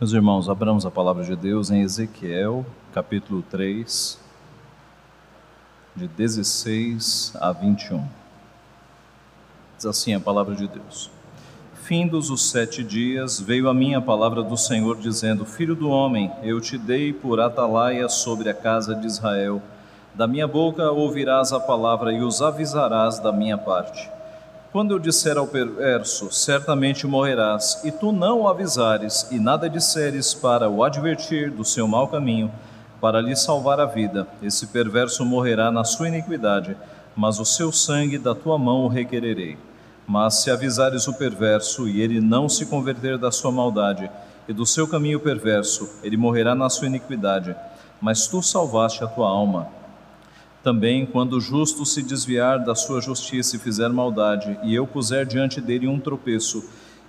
Meus irmãos, abramos a palavra de Deus em Ezequiel, capítulo 3, de 16 a 21. Diz assim a palavra de Deus: Findos os sete dias, veio a mim a palavra do Senhor, dizendo: Filho do homem, eu te dei por atalaia sobre a casa de Israel. Da minha boca ouvirás a palavra e os avisarás da minha parte. Quando eu disser ao perverso, certamente morrerás, e tu não o avisares, e nada disseres para o advertir do seu mau caminho, para lhe salvar a vida, esse perverso morrerá na sua iniquidade, mas o seu sangue da tua mão o requererei. Mas se avisares o perverso, e ele não se converter da sua maldade, e do seu caminho perverso, ele morrerá na sua iniquidade, mas tu salvaste a tua alma. Também, quando o justo se desviar da sua justiça e fizer maldade, e eu puser diante dele um tropeço,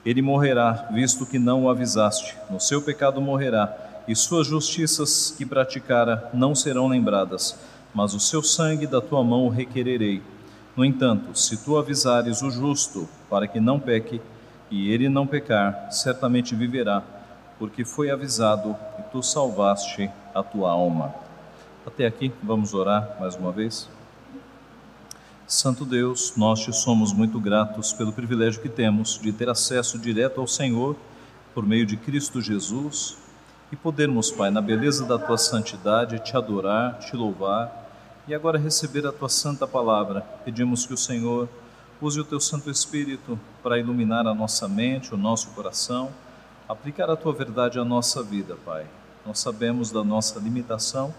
ele morrerá, visto que não o avisaste. No seu pecado morrerá, e suas justiças que praticara não serão lembradas, mas o seu sangue da tua mão o requererei. No entanto, se tu avisares o justo para que não peque, e ele não pecar, certamente viverá, porque foi avisado e tu salvaste a tua alma. Até aqui, vamos orar mais uma vez. Santo Deus, nós te somos muito gratos pelo privilégio que temos de ter acesso direto ao Senhor por meio de Cristo Jesus e podermos, Pai, na beleza da tua santidade, te adorar, te louvar e agora receber a tua santa palavra. Pedimos que o Senhor use o teu Santo Espírito para iluminar a nossa mente, o nosso coração, aplicar a tua verdade à nossa vida, Pai. Nós sabemos da nossa limitação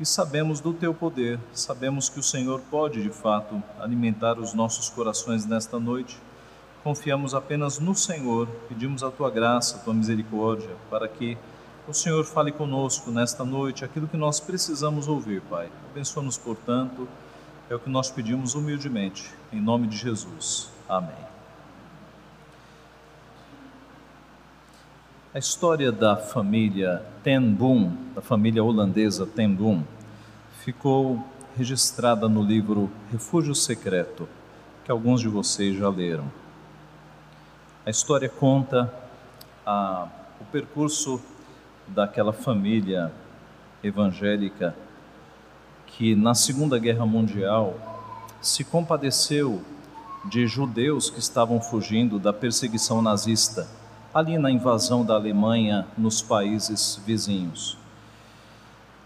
e sabemos do teu poder, sabemos que o Senhor pode de fato alimentar os nossos corações nesta noite. Confiamos apenas no Senhor, pedimos a tua graça, a tua misericórdia, para que o Senhor fale conosco nesta noite aquilo que nós precisamos ouvir, Pai. Abençoa-nos, portanto, é o que nós pedimos humildemente, em nome de Jesus. Amém. A história da família Ten Boom, da família holandesa Ten Boom, ficou registrada no livro Refúgio Secreto, que alguns de vocês já leram. A história conta a, o percurso daquela família evangélica que, na Segunda Guerra Mundial, se compadeceu de judeus que estavam fugindo da perseguição nazista ali na invasão da Alemanha nos países vizinhos.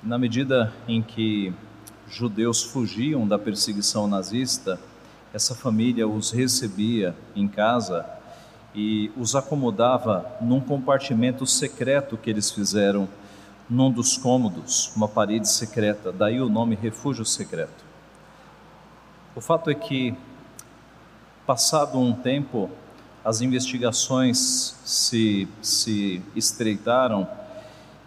Na medida em que judeus fugiam da perseguição nazista, essa família os recebia em casa e os acomodava num compartimento secreto que eles fizeram num dos cômodos, uma parede secreta, daí o nome refúgio secreto. O fato é que, passado um tempo, as investigações se, se estreitaram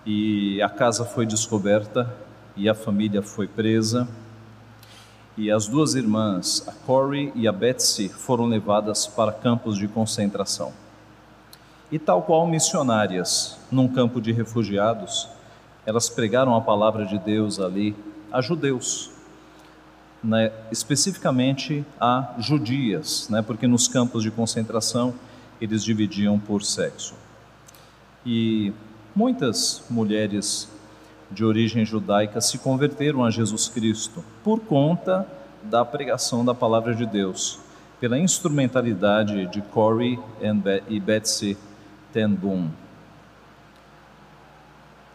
e a casa foi descoberta e a família foi presa. E as duas irmãs, a Corey e a Betsy, foram levadas para campos de concentração. E tal qual missionárias num campo de refugiados, elas pregaram a palavra de Deus ali a judeus, né, especificamente a judias, né, porque nos campos de concentração eles dividiam por sexo. E muitas mulheres de origem judaica se converteram a Jesus Cristo por conta da pregação da palavra de Deus, pela instrumentalidade de Corey e Betsy Ten Boom.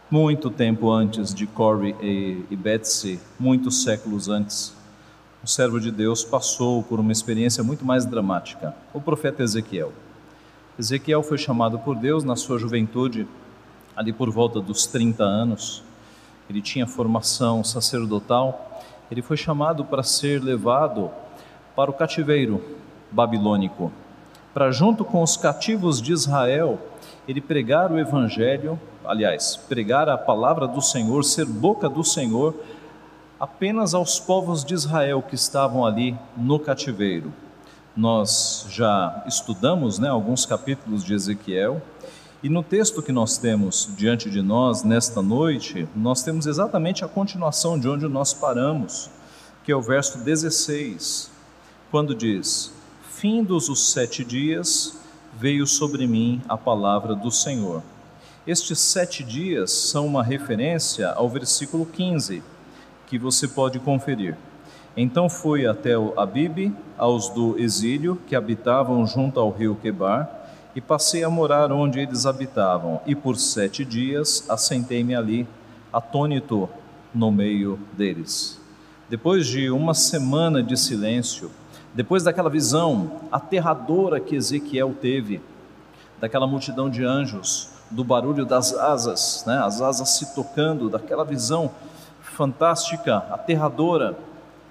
Muito tempo antes de Corey e Betsy, muitos séculos antes, o servo de Deus passou por uma experiência muito mais dramática, o profeta Ezequiel. Ezequiel foi chamado por Deus na sua juventude, ali por volta dos 30 anos. Ele tinha formação sacerdotal. Ele foi chamado para ser levado para o cativeiro babilônico, para junto com os cativos de Israel, ele pregar o evangelho, aliás, pregar a palavra do Senhor, ser boca do Senhor apenas aos povos de Israel que estavam ali no cativeiro. Nós já estudamos né, alguns capítulos de Ezequiel, e no texto que nós temos diante de nós nesta noite, nós temos exatamente a continuação de onde nós paramos, que é o verso 16, quando diz: Findos os sete dias, veio sobre mim a palavra do Senhor. Estes sete dias são uma referência ao versículo 15, que você pode conferir. Então fui até o Abibe, aos do exílio, que habitavam junto ao rio Quebar, e passei a morar onde eles habitavam, e por sete dias assentei-me ali, atônito no meio deles. Depois de uma semana de silêncio, depois daquela visão aterradora que Ezequiel teve, daquela multidão de anjos, do barulho das asas, né, as asas se tocando, daquela visão fantástica, aterradora,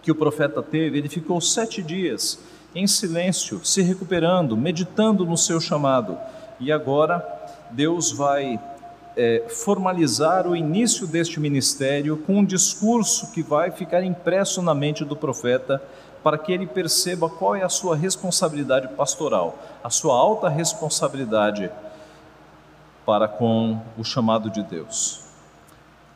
que o profeta teve, ele ficou sete dias em silêncio, se recuperando, meditando no seu chamado. E agora Deus vai é, formalizar o início deste ministério com um discurso que vai ficar impresso na mente do profeta para que ele perceba qual é a sua responsabilidade pastoral, a sua alta responsabilidade para com o chamado de Deus.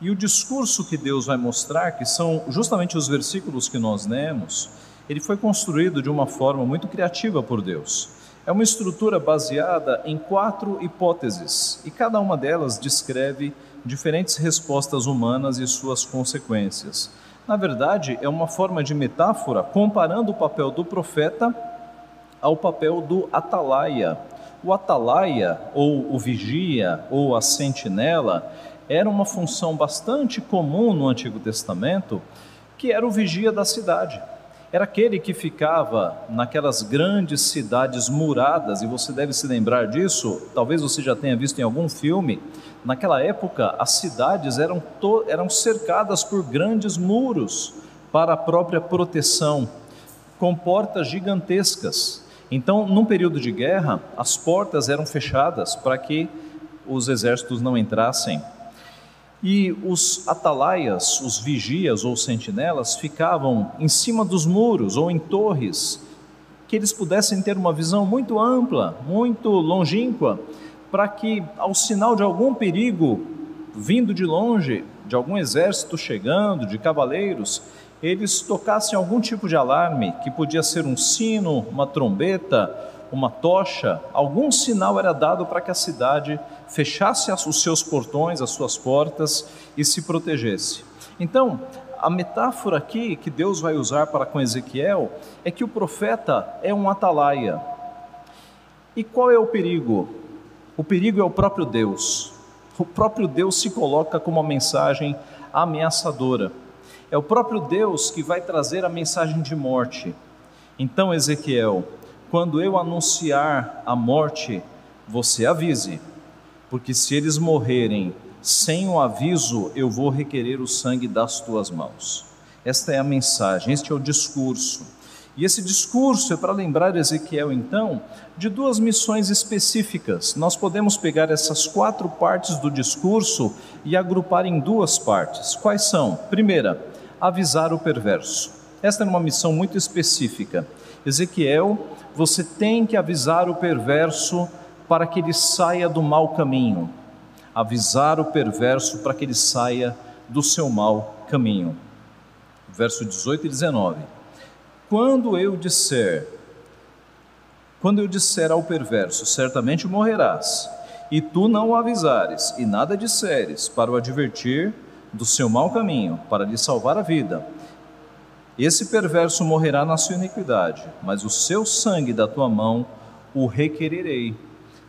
E o discurso que Deus vai mostrar, que são justamente os versículos que nós lemos, ele foi construído de uma forma muito criativa por Deus. É uma estrutura baseada em quatro hipóteses, e cada uma delas descreve diferentes respostas humanas e suas consequências. Na verdade, é uma forma de metáfora comparando o papel do profeta ao papel do atalaia. O atalaia, ou o vigia, ou a sentinela, era uma função bastante comum no Antigo Testamento, que era o vigia da cidade. Era aquele que ficava naquelas grandes cidades muradas, e você deve se lembrar disso, talvez você já tenha visto em algum filme. Naquela época, as cidades eram, eram cercadas por grandes muros para a própria proteção, com portas gigantescas. Então, num período de guerra, as portas eram fechadas para que os exércitos não entrassem e os atalaias, os vigias ou sentinelas, ficavam em cima dos muros ou em torres, que eles pudessem ter uma visão muito ampla, muito longínqua, para que, ao sinal de algum perigo vindo de longe, de algum exército chegando, de cavaleiros, eles tocassem algum tipo de alarme, que podia ser um sino, uma trombeta, uma tocha, algum sinal era dado para que a cidade fechasse os seus portões, as suas portas e se protegesse. Então, a metáfora aqui que Deus vai usar para com Ezequiel é que o profeta é um atalaia. E qual é o perigo? O perigo é o próprio Deus. O próprio Deus se coloca como uma mensagem ameaçadora. É o próprio Deus que vai trazer a mensagem de morte. Então, Ezequiel, quando eu anunciar a morte, você avise, porque se eles morrerem sem o aviso, eu vou requerer o sangue das tuas mãos. Esta é a mensagem, este é o discurso. E esse discurso é para lembrar Ezequiel, então, de duas missões específicas. Nós podemos pegar essas quatro partes do discurso e agrupar em duas partes. Quais são? Primeira, avisar o perverso. Esta é uma missão muito específica. Ezequiel você tem que avisar o perverso para que ele saia do mau caminho. Avisar o perverso para que ele saia do seu mau caminho. Verso 18 e 19. Quando eu disser, quando eu disser ao perverso, certamente morrerás, e tu não o avisares, e nada disseres para o advertir do seu mau caminho, para lhe salvar a vida, esse perverso morrerá na sua iniquidade, mas o seu sangue da tua mão o requererei.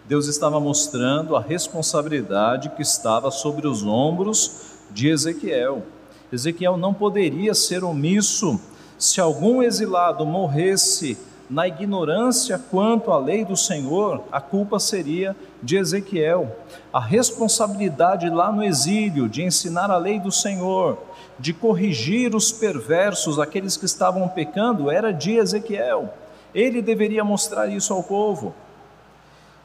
Deus estava mostrando a responsabilidade que estava sobre os ombros de Ezequiel. Ezequiel não poderia ser omisso se algum exilado morresse na ignorância quanto à lei do Senhor, a culpa seria de Ezequiel. A responsabilidade lá no exílio de ensinar a lei do Senhor, de corrigir os perversos, aqueles que estavam pecando, era de Ezequiel. Ele deveria mostrar isso ao povo.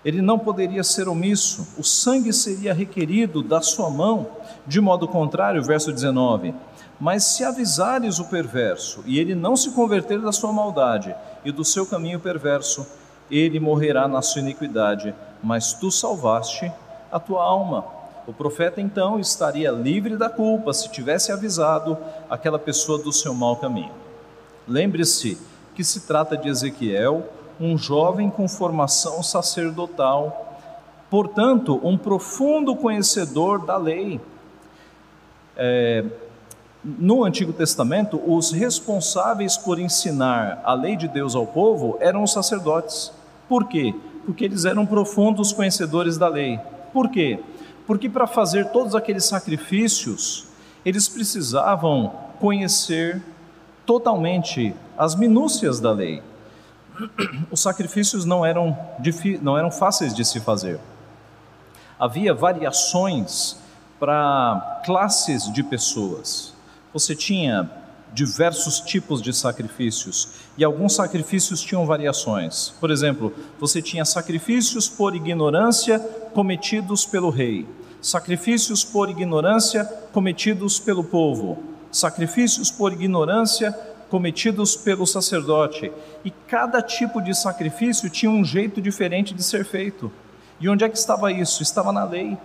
Ele não poderia ser omisso, o sangue seria requerido da sua mão. De modo contrário, verso 19: Mas se avisares o perverso, e ele não se converter da sua maldade e do seu caminho perverso, ele morrerá na sua iniquidade, mas tu salvaste a tua alma. O profeta então estaria livre da culpa se tivesse avisado aquela pessoa do seu mau caminho. Lembre-se que se trata de Ezequiel, um jovem com formação sacerdotal, portanto, um profundo conhecedor da lei. É, no Antigo Testamento, os responsáveis por ensinar a lei de Deus ao povo eram os sacerdotes. Por quê? Porque eles eram profundos conhecedores da lei. Por quê? Porque para fazer todos aqueles sacrifícios, eles precisavam conhecer totalmente as minúcias da lei. Os sacrifícios não eram, não eram fáceis de se fazer. Havia variações para classes de pessoas você tinha diversos tipos de sacrifícios e alguns sacrifícios tinham variações. Por exemplo, você tinha sacrifícios por ignorância cometidos pelo rei, sacrifícios por ignorância cometidos pelo povo, sacrifícios por ignorância cometidos pelo sacerdote. E cada tipo de sacrifício tinha um jeito diferente de ser feito. E onde é que estava isso? Estava na lei.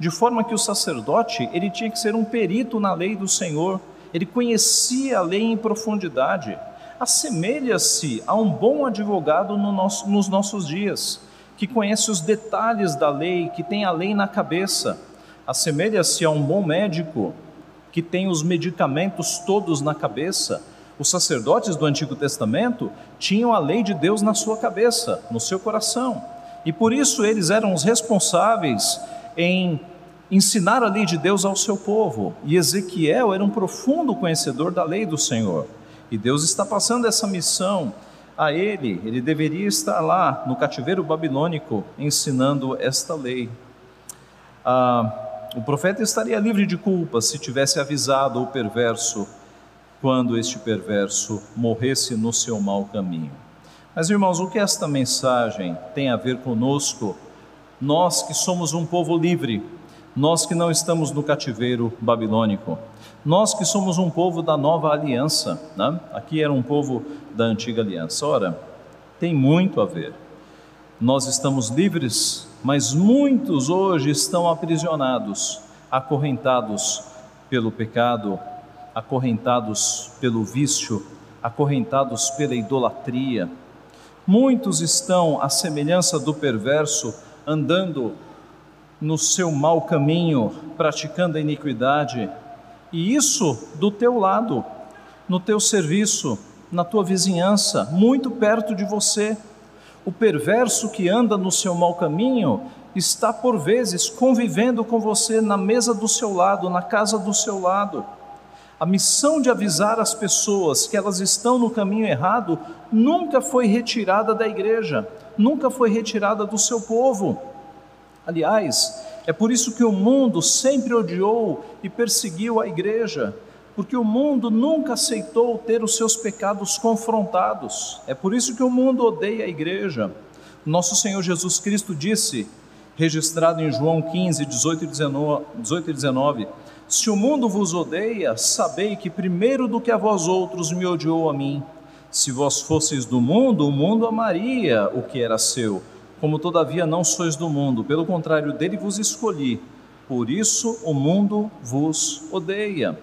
De forma que o sacerdote, ele tinha que ser um perito na lei do Senhor ele conhecia a lei em profundidade. Assemelha-se a um bom advogado no nosso, nos nossos dias, que conhece os detalhes da lei, que tem a lei na cabeça. Assemelha-se a um bom médico, que tem os medicamentos todos na cabeça. Os sacerdotes do Antigo Testamento tinham a lei de Deus na sua cabeça, no seu coração. E por isso eles eram os responsáveis em ensinar a lei de Deus ao seu povo. E Ezequiel era um profundo conhecedor da lei do Senhor. E Deus está passando essa missão a ele. Ele deveria estar lá no cativeiro babilônico ensinando esta lei. Ah, o profeta estaria livre de culpa se tivesse avisado o perverso quando este perverso morresse no seu mau caminho. Mas irmãos, o que esta mensagem tem a ver conosco? Nós que somos um povo livre, nós que não estamos no cativeiro babilônico, nós que somos um povo da nova aliança, né? aqui era um povo da antiga aliança. Ora, tem muito a ver. Nós estamos livres, mas muitos hoje estão aprisionados, acorrentados pelo pecado, acorrentados pelo vício, acorrentados pela idolatria. Muitos estão, à semelhança do perverso, andando no seu mau caminho, praticando a iniquidade, e isso do teu lado, no teu serviço, na tua vizinhança, muito perto de você. O perverso que anda no seu mau caminho está por vezes convivendo com você na mesa do seu lado, na casa do seu lado. A missão de avisar as pessoas que elas estão no caminho errado nunca foi retirada da igreja, nunca foi retirada do seu povo. Aliás, é por isso que o mundo sempre odiou e perseguiu a igreja, porque o mundo nunca aceitou ter os seus pecados confrontados. É por isso que o mundo odeia a igreja. Nosso Senhor Jesus Cristo disse, registrado em João 15, 18 e 19, 18 e 19 Se o mundo vos odeia, sabei que primeiro do que a vós outros me odiou a mim. Se vós fosseis do mundo, o mundo amaria o que era seu como todavia não sois do mundo, pelo contrário, dele vos escolhi, por isso o mundo vos odeia.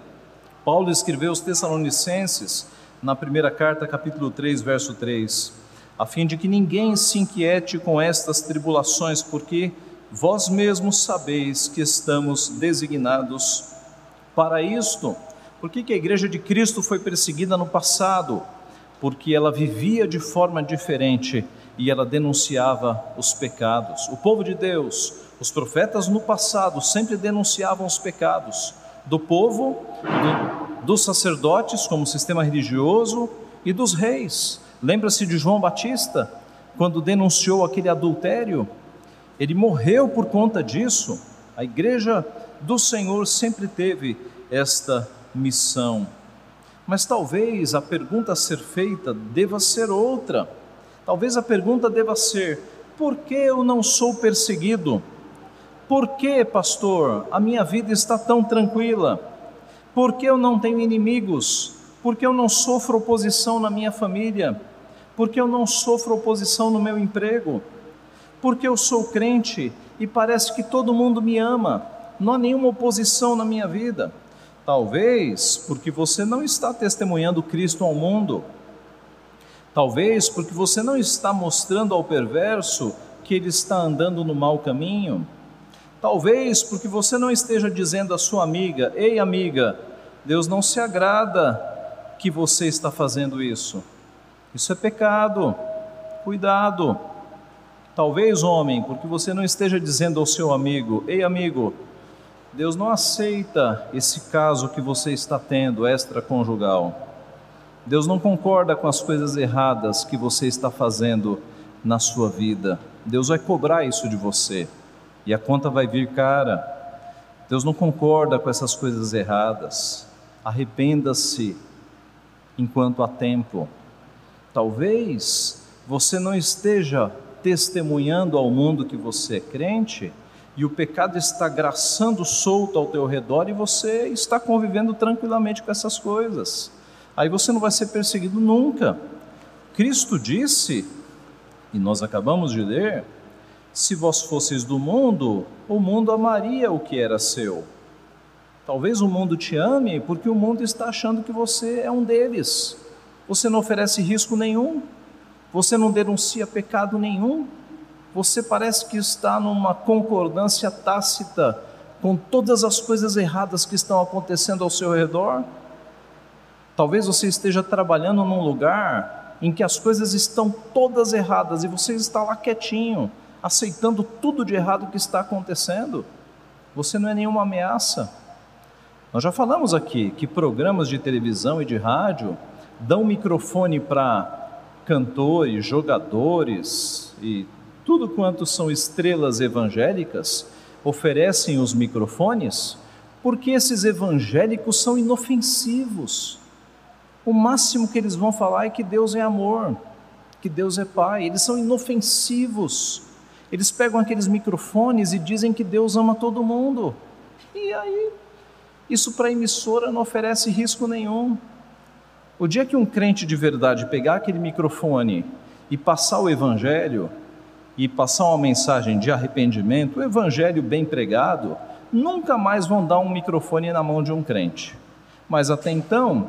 Paulo escreveu aos Tessalonicenses, na primeira carta, capítulo 3, verso 3, a fim de que ninguém se inquiete com estas tribulações, porque vós mesmos sabeis que estamos designados para isto. Por que, que a igreja de Cristo foi perseguida no passado? Porque ela vivia de forma diferente e ela denunciava os pecados. O povo de Deus, os profetas no passado sempre denunciavam os pecados do povo, do, dos sacerdotes como sistema religioso e dos reis. Lembra-se de João Batista, quando denunciou aquele adultério? Ele morreu por conta disso. A igreja do Senhor sempre teve esta missão. Mas talvez a pergunta a ser feita deva ser outra. Talvez a pergunta deva ser: por que eu não sou perseguido? Por que, pastor, a minha vida está tão tranquila? Por que eu não tenho inimigos? Por que eu não sofro oposição na minha família? Por que eu não sofro oposição no meu emprego? Porque eu sou crente e parece que todo mundo me ama, não há nenhuma oposição na minha vida. Talvez porque você não está testemunhando Cristo ao mundo, Talvez porque você não está mostrando ao perverso porque ele está andando no mau caminho? Talvez porque você não esteja dizendo à sua amiga: Ei, amiga, Deus não se agrada que você está fazendo isso. Isso é pecado. Cuidado. Talvez, homem, porque você não esteja dizendo ao seu amigo: Ei, amigo, Deus não aceita esse caso que você está tendo extraconjugal. Deus não concorda com as coisas erradas que você está fazendo na sua vida. Deus vai cobrar isso de você e a conta vai vir cara. Deus não concorda com essas coisas erradas. Arrependa-se enquanto há tempo. Talvez você não esteja testemunhando ao mundo que você é crente e o pecado está graçando solto ao teu redor e você está convivendo tranquilamente com essas coisas. Aí você não vai ser perseguido nunca. Cristo disse, e nós acabamos de ler, se vós fosseis do mundo, o mundo amaria o que era seu. Talvez o mundo te ame porque o mundo está achando que você é um deles. Você não oferece risco nenhum, você não denuncia pecado nenhum, você parece que está numa concordância tácita com todas as coisas erradas que estão acontecendo ao seu redor. Talvez você esteja trabalhando num lugar em que as coisas estão todas erradas e você está lá quietinho, aceitando tudo de errado que está acontecendo. Você não é nenhuma ameaça. Nós já falamos aqui que programas de televisão e de rádio dão microfone para cantores, jogadores e tudo quanto são estrelas evangélicas oferecem os microfones porque esses evangélicos são inofensivos. O máximo que eles vão falar é que Deus é amor, que Deus é Pai. Eles são inofensivos. Eles pegam aqueles microfones e dizem que Deus ama todo mundo. E aí, isso para a emissora não oferece risco nenhum. O dia que um crente de verdade pegar aquele microfone e passar o evangelho, e passar uma mensagem de arrependimento, o evangelho bem pregado, nunca mais vão dar um microfone na mão de um crente. Mas até então,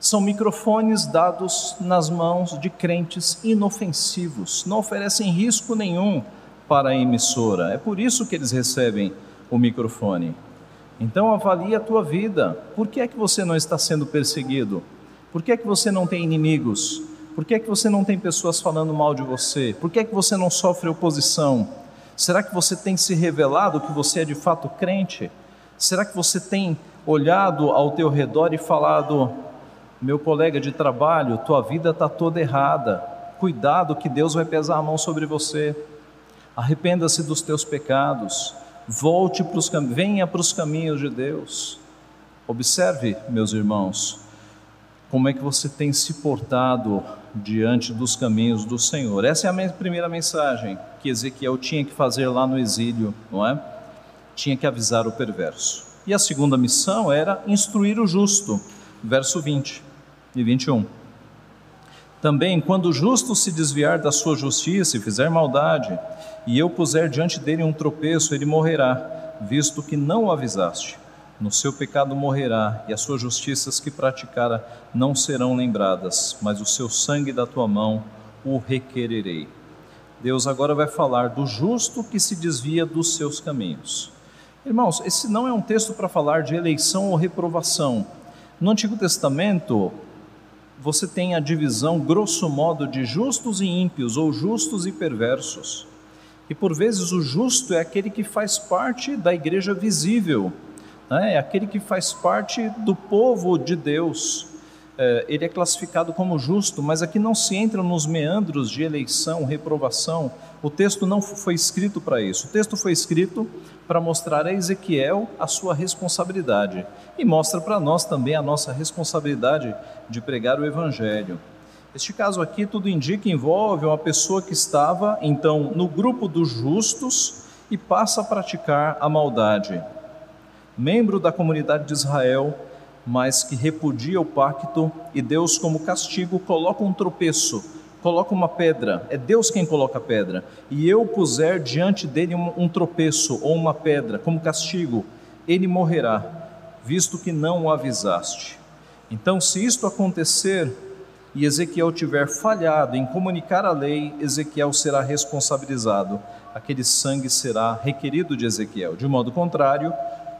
são microfones dados nas mãos de crentes inofensivos, não oferecem risco nenhum para a emissora. É por isso que eles recebem o microfone. Então avalie a tua vida. Por que é que você não está sendo perseguido? Por que é que você não tem inimigos? Por que é que você não tem pessoas falando mal de você? Por que é que você não sofre oposição? Será que você tem se revelado que você é de fato crente? Será que você tem olhado ao teu redor e falado: meu colega de trabalho, tua vida está toda errada. Cuidado que Deus vai pesar a mão sobre você. Arrependa-se dos teus pecados. Volte para os venha para os caminhos de Deus. Observe, meus irmãos, como é que você tem se portado diante dos caminhos do Senhor. Essa é a primeira mensagem que Ezequiel tinha que fazer lá no exílio, não é? Tinha que avisar o perverso. E a segunda missão era instruir o justo, verso 20 e 21. Também, quando o justo se desviar da sua justiça e fizer maldade, e eu puser diante dele um tropeço, ele morrerá, visto que não o avisaste no seu pecado morrerá, e as suas justiças que praticara não serão lembradas, mas o seu sangue da tua mão o requererei. Deus agora vai falar do justo que se desvia dos seus caminhos. Irmãos, esse não é um texto para falar de eleição ou reprovação. No Antigo Testamento, você tem a divisão, grosso modo, de justos e ímpios, ou justos e perversos. E por vezes o justo é aquele que faz parte da igreja visível, né? é aquele que faz parte do povo de Deus. É, ele é classificado como justo, mas aqui não se entra nos meandros de eleição, reprovação. O texto não foi escrito para isso. O texto foi escrito para mostrar a Ezequiel a sua responsabilidade e mostra para nós também a nossa responsabilidade de pregar o Evangelho. Este caso aqui, tudo indica, envolve uma pessoa que estava então no grupo dos justos e passa a praticar a maldade membro da comunidade de Israel, mas que repudia o pacto, e Deus, como castigo, coloca um tropeço, coloca uma pedra, é Deus quem coloca a pedra, e eu puser diante dele um, um tropeço ou uma pedra, como castigo, ele morrerá, visto que não o avisaste. Então, se isto acontecer, e Ezequiel tiver falhado em comunicar a lei, Ezequiel será responsabilizado. Aquele sangue será requerido de Ezequiel. De modo contrário,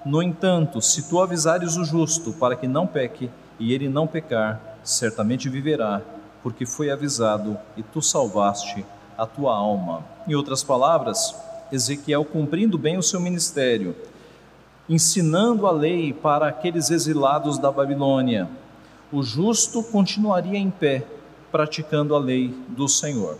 no entanto, se tu avisares o justo para que não peque, e ele não pecar, certamente viverá, porque foi avisado e tu salvaste a tua alma. Em outras palavras, Ezequiel cumprindo bem o seu ministério, ensinando a lei para aqueles exilados da Babilônia, o justo continuaria em pé, praticando a lei do Senhor.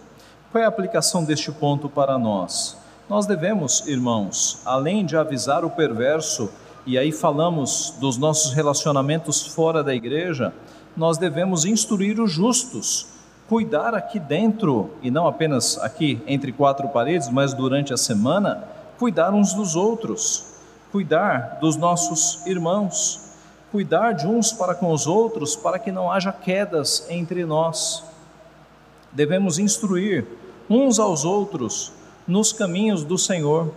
Qual é a aplicação deste ponto para nós? Nós devemos, irmãos, além de avisar o perverso, e aí falamos dos nossos relacionamentos fora da igreja, nós devemos instruir os justos, cuidar aqui dentro, e não apenas aqui entre quatro paredes, mas durante a semana, cuidar uns dos outros, cuidar dos nossos irmãos, cuidar de uns para com os outros, para que não haja quedas entre nós. Devemos instruir uns aos outros nos caminhos do Senhor.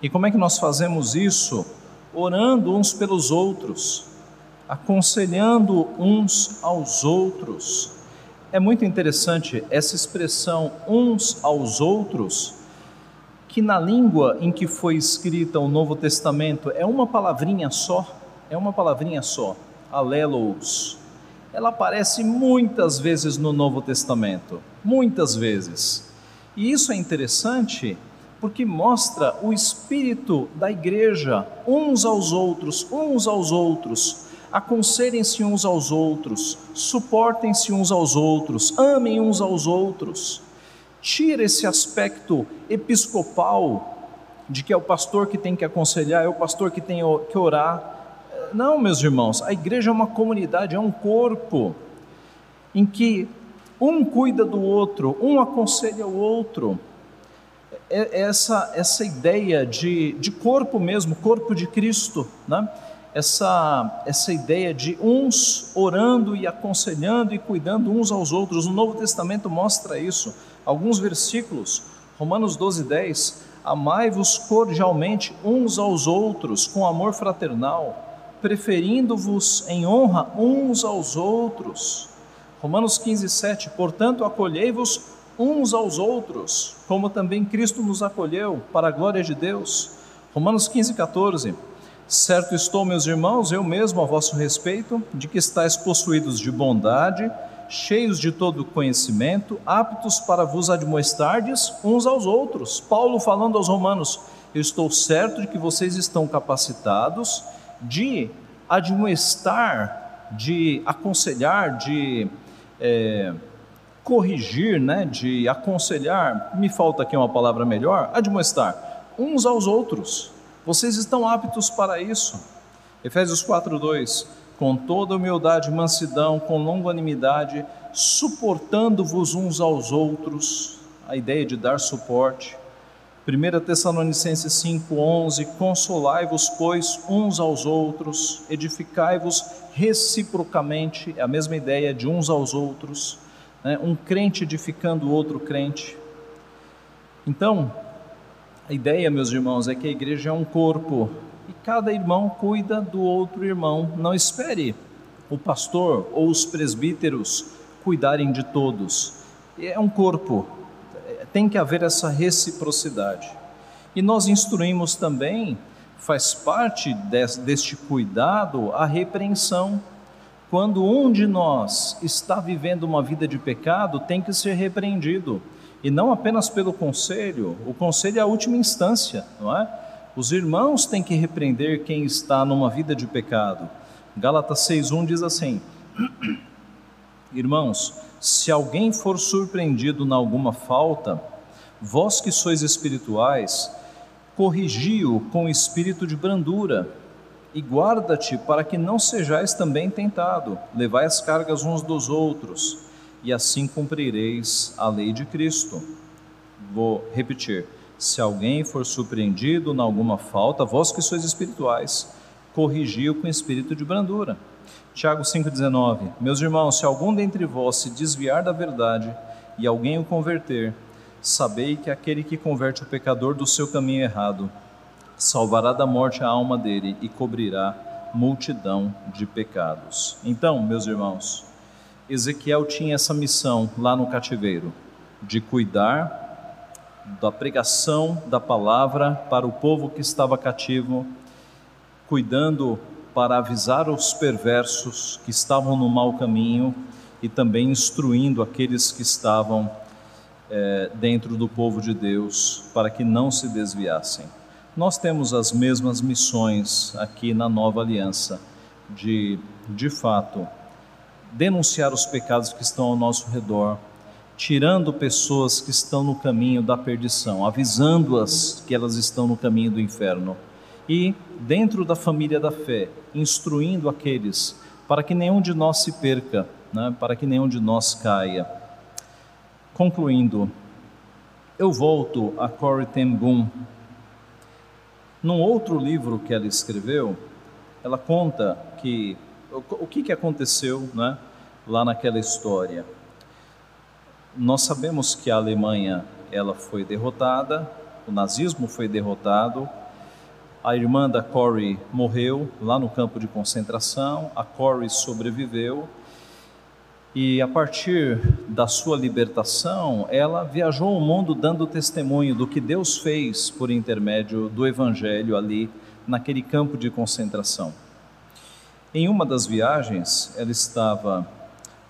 E como é que nós fazemos isso? Orando uns pelos outros, aconselhando uns aos outros. É muito interessante essa expressão uns aos outros, que na língua em que foi escrita o Novo Testamento é uma palavrinha só, é uma palavrinha só, alelos. Ela aparece muitas vezes no Novo Testamento, muitas vezes. E isso é interessante porque mostra o espírito da igreja, uns aos outros, uns aos outros. Aconselhem-se uns aos outros, suportem-se uns aos outros, amem uns aos outros. Tira esse aspecto episcopal de que é o pastor que tem que aconselhar, é o pastor que tem que orar. Não, meus irmãos, a igreja é uma comunidade, é um corpo em que um cuida do outro, um aconselha o outro. É, é essa, essa ideia de, de corpo mesmo, corpo de Cristo, né? Essa, essa ideia de uns orando e aconselhando e cuidando uns aos outros. O Novo Testamento mostra isso. Alguns versículos, Romanos 12, 10, amai-vos cordialmente uns aos outros com amor fraternal, preferindo-vos em honra uns aos outros Romanos 15, 7. Portanto, acolhei-vos uns aos outros, como também Cristo nos acolheu, para a glória de Deus. Romanos 15, 14. Certo estou, meus irmãos, eu mesmo a vosso respeito, de que estáis possuídos de bondade, cheios de todo conhecimento, aptos para vos admoestardes uns aos outros. Paulo falando aos romanos: Eu estou certo de que vocês estão capacitados de admoestar, de aconselhar, de é, corrigir, né, de aconselhar, me falta aqui uma palavra melhor, admoestar uns aos outros. Vocês estão aptos para isso. Efésios 4:2 Com toda humildade e mansidão, com longanimidade, suportando-vos uns aos outros, a ideia de dar suporte. 1 Tessalonicenses 5,11: Consolai-vos, pois, uns aos outros, edificai-vos reciprocamente, é a mesma ideia de uns aos outros, né? um crente edificando outro crente. Então, a ideia, meus irmãos, é que a igreja é um corpo e cada irmão cuida do outro irmão. Não espere o pastor ou os presbíteros cuidarem de todos. É um corpo, tem que haver essa reciprocidade. E nós instruímos também, faz parte deste cuidado, a repreensão. Quando um de nós está vivendo uma vida de pecado, tem que ser repreendido. E não apenas pelo conselho, o conselho é a última instância, não é? Os irmãos têm que repreender quem está numa vida de pecado. Gálatas 6:1 diz assim: Irmãos, se alguém for surpreendido em alguma falta, vós que sois espirituais, corrigi-o com espírito de brandura, e guarda-te para que não sejais também tentado. Levai as cargas uns dos outros, e assim cumprireis a lei de Cristo. Vou repetir: se alguém for surpreendido em alguma falta, vós que sois espirituais, corrigi-o com espírito de brandura Tiago 5,19: Meus irmãos, se algum dentre vós se desviar da verdade e alguém o converter, sabei que aquele que converte o pecador do seu caminho errado salvará da morte a alma dele e cobrirá multidão de pecados. Então, meus irmãos, Ezequiel tinha essa missão lá no cativeiro, de cuidar da pregação da palavra para o povo que estava cativo, cuidando para avisar os perversos que estavam no mau caminho e também instruindo aqueles que estavam é, dentro do povo de Deus para que não se desviassem. Nós temos as mesmas missões aqui na nova aliança, de, de fato, denunciar os pecados que estão ao nosso redor, tirando pessoas que estão no caminho da perdição, avisando-as que elas estão no caminho do inferno. E, dentro da família da fé, instruindo aqueles para que nenhum de nós se perca, né, para que nenhum de nós caia. Concluindo, eu volto a Corrie ten Boom. Num outro livro que ela escreveu, ela conta que o, que, que aconteceu né, lá naquela história. Nós sabemos que a Alemanha ela foi derrotada, o nazismo foi derrotado, a irmã da Corrie morreu lá no campo de concentração, a Corrie sobreviveu e a partir da sua libertação, ela viajou o mundo dando testemunho do que Deus fez por intermédio do Evangelho ali naquele campo de concentração. Em uma das viagens, ela estava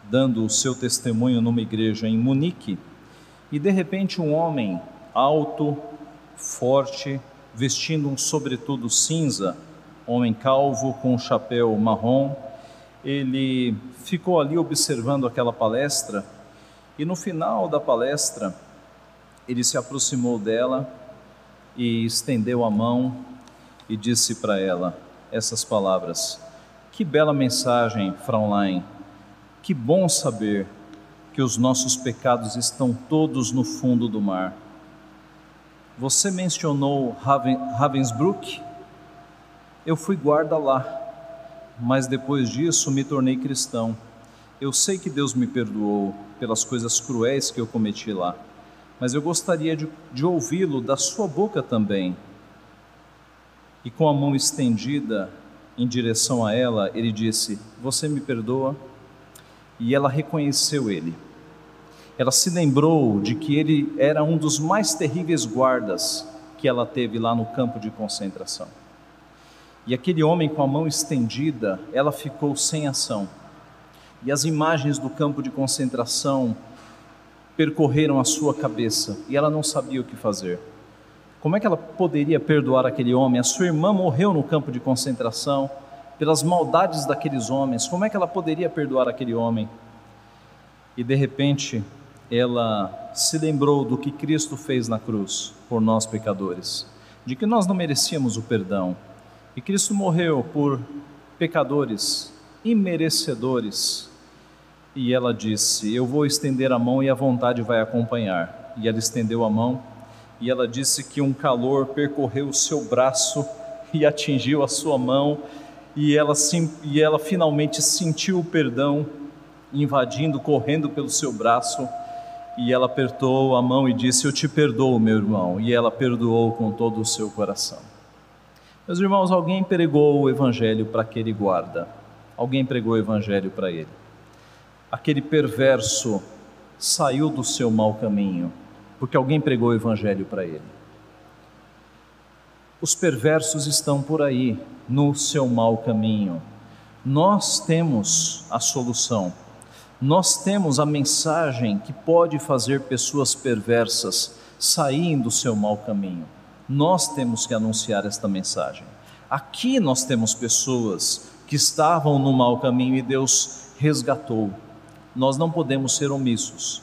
dando o seu testemunho numa igreja em Munique e de repente um homem alto, forte, vestindo um sobretudo cinza, homem calvo com um chapéu marrom, ele ficou ali observando aquela palestra e no final da palestra ele se aproximou dela e estendeu a mão e disse para ela essas palavras: Que bela mensagem, Fraulein. Que bom saber que os nossos pecados estão todos no fundo do mar. Você mencionou Raven, Ravensbrück? Eu fui guarda lá mas depois disso me tornei cristão. Eu sei que Deus me perdoou pelas coisas cruéis que eu cometi lá, mas eu gostaria de, de ouvi-lo da sua boca também. E com a mão estendida em direção a ela, ele disse: Você me perdoa? E ela reconheceu ele. Ela se lembrou de que ele era um dos mais terríveis guardas que ela teve lá no campo de concentração. E aquele homem com a mão estendida, ela ficou sem ação. E as imagens do campo de concentração percorreram a sua cabeça e ela não sabia o que fazer. Como é que ela poderia perdoar aquele homem? A sua irmã morreu no campo de concentração pelas maldades daqueles homens. Como é que ela poderia perdoar aquele homem? E de repente, ela se lembrou do que Cristo fez na cruz por nós pecadores, de que nós não merecíamos o perdão e Cristo morreu por pecadores, imerecedores. E ela disse: Eu vou estender a mão e a vontade vai acompanhar. E ela estendeu a mão e ela disse que um calor percorreu o seu braço e atingiu a sua mão. E ela, e ela finalmente sentiu o perdão invadindo, correndo pelo seu braço. E ela apertou a mão e disse: Eu te perdoo, meu irmão. E ela perdoou com todo o seu coração. Meus irmãos, alguém pregou o evangelho para aquele guarda. Alguém pregou o evangelho para ele. Aquele perverso saiu do seu mau caminho, porque alguém pregou o evangelho para ele. Os perversos estão por aí, no seu mau caminho. Nós temos a solução. Nós temos a mensagem que pode fazer pessoas perversas saírem do seu mau caminho nós temos que anunciar esta mensagem. Aqui nós temos pessoas que estavam no mau caminho e Deus resgatou. Nós não podemos ser omissos.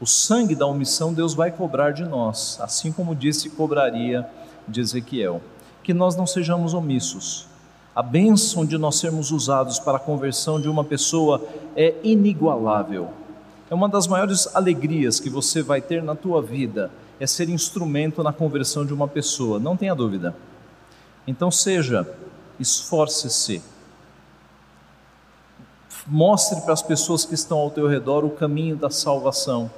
O sangue da omissão Deus vai cobrar de nós, assim como disse cobraria de Ezequiel. Que nós não sejamos omissos. A bênção de nós sermos usados para a conversão de uma pessoa é inigualável. É uma das maiores alegrias que você vai ter na tua vida é ser instrumento na conversão de uma pessoa, não tenha dúvida. Então, seja, esforce-se, mostre para as pessoas que estão ao teu redor o caminho da salvação.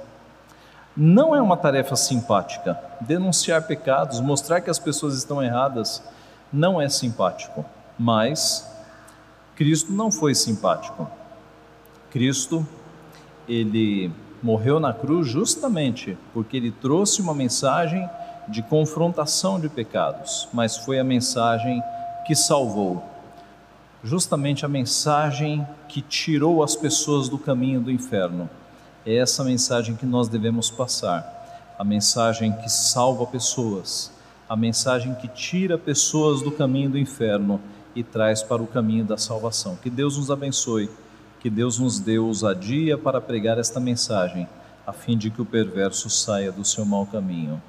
Não é uma tarefa simpática. Denunciar pecados, mostrar que as pessoas estão erradas, não é simpático. Mas Cristo não foi simpático. Cristo ele morreu na cruz justamente porque ele trouxe uma mensagem de confrontação de pecados, mas foi a mensagem que salvou. Justamente a mensagem que tirou as pessoas do caminho do inferno. É essa mensagem que nós devemos passar. A mensagem que salva pessoas, a mensagem que tira pessoas do caminho do inferno e traz para o caminho da salvação. Que Deus nos abençoe, que Deus nos dê ousadia para pregar esta mensagem, a fim de que o perverso saia do seu mau caminho.